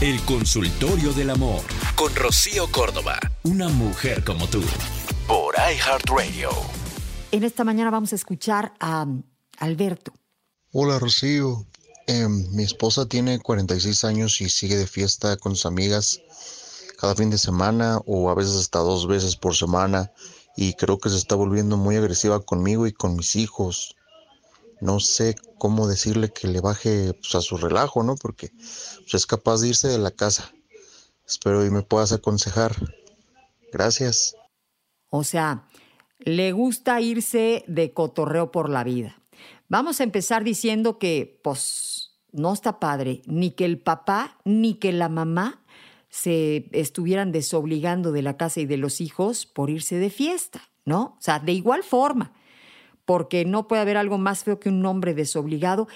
El consultorio del amor con Rocío Córdoba. Una mujer como tú. Por iHeartRadio. En esta mañana vamos a escuchar a um, Alberto. Hola Rocío. Em, mi esposa tiene 46 años y sigue de fiesta con sus amigas cada fin de semana o a veces hasta dos veces por semana y creo que se está volviendo muy agresiva conmigo y con mis hijos. No sé cómo decirle que le baje pues, a su relajo, ¿no? Porque pues, es capaz de irse de la casa. Espero y me puedas aconsejar. Gracias. O sea, le gusta irse de cotorreo por la vida. Vamos a empezar diciendo que, pues, no está padre ni que el papá ni que la mamá se estuvieran desobligando de la casa y de los hijos por irse de fiesta, ¿no? O sea, de igual forma, porque no puede haber algo más feo que un hombre desobligado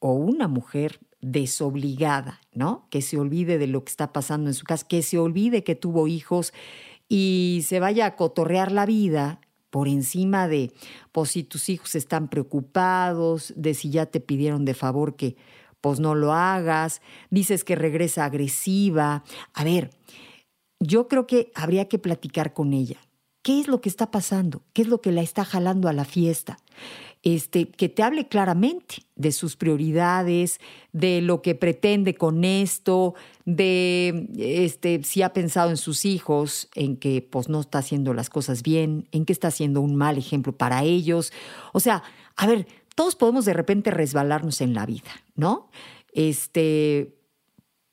o una mujer desobligada, ¿no? Que se olvide de lo que está pasando en su casa, que se olvide que tuvo hijos y se vaya a cotorrear la vida por encima de, pues si tus hijos están preocupados, de si ya te pidieron de favor que pues no lo hagas, dices que regresa agresiva. A ver, yo creo que habría que platicar con ella. ¿Qué es lo que está pasando? ¿Qué es lo que la está jalando a la fiesta? Este, que te hable claramente de sus prioridades, de lo que pretende con esto, de este, si ha pensado en sus hijos, en que pues, no está haciendo las cosas bien, en que está haciendo un mal ejemplo para ellos. O sea, a ver, todos podemos de repente resbalarnos en la vida, ¿no? Este,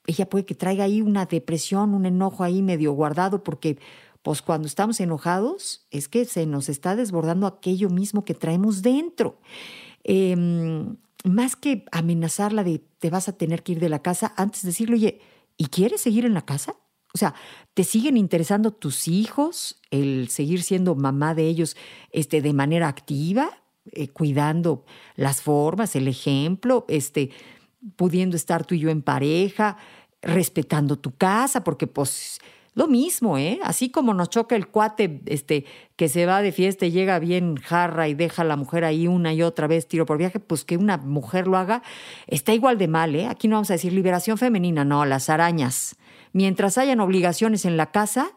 ella puede que traiga ahí una depresión, un enojo ahí medio guardado, porque pues cuando estamos enojados es que se nos está desbordando aquello mismo que traemos dentro. Em, más que amenazarla de te vas a tener que ir de la casa, antes de decirle, oye, ¿y quieres seguir en la casa? O sea, ¿te siguen interesando tus hijos, el seguir siendo mamá de ellos este, de manera activa? Eh, cuidando las formas, el ejemplo, este, pudiendo estar tú y yo en pareja, respetando tu casa, porque pues lo mismo, ¿eh? Así como nos choca el cuate este, que se va de fiesta y llega bien jarra y deja a la mujer ahí una y otra vez tiro por viaje, pues que una mujer lo haga, está igual de mal, ¿eh? Aquí no vamos a decir liberación femenina, no, las arañas. Mientras hayan obligaciones en la casa,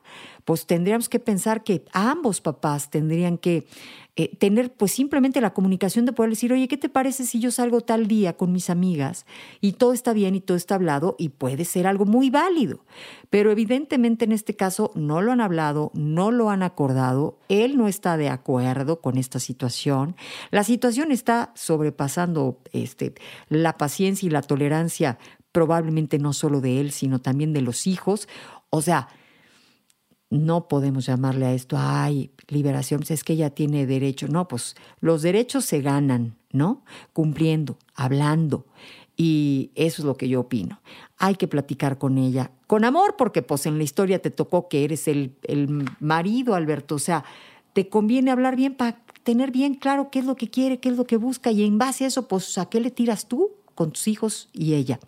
pues tendríamos que pensar que ambos papás tendrían que eh, tener pues simplemente la comunicación de poder decir, oye, ¿qué te parece si yo salgo tal día con mis amigas y todo está bien y todo está hablado y puede ser algo muy válido? Pero evidentemente en este caso no lo han hablado, no lo han acordado, él no está de acuerdo con esta situación, la situación está sobrepasando este, la paciencia y la tolerancia probablemente no solo de él, sino también de los hijos. O sea, no podemos llamarle a esto, ay, liberación, pues es que ella tiene derecho. No, pues los derechos se ganan, ¿no? Cumpliendo, hablando. Y eso es lo que yo opino. Hay que platicar con ella, con amor, porque pues en la historia te tocó que eres el, el marido, Alberto. O sea, te conviene hablar bien para tener bien claro qué es lo que quiere, qué es lo que busca. Y en base a eso, pues, ¿a qué le tiras tú con tus hijos y ella?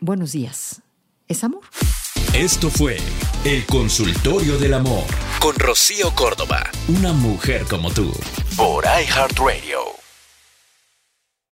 Buenos días. ¿Es amor? Esto fue El Consultorio del Amor con Rocío Córdoba. Una mujer como tú. Por iHeartRadio.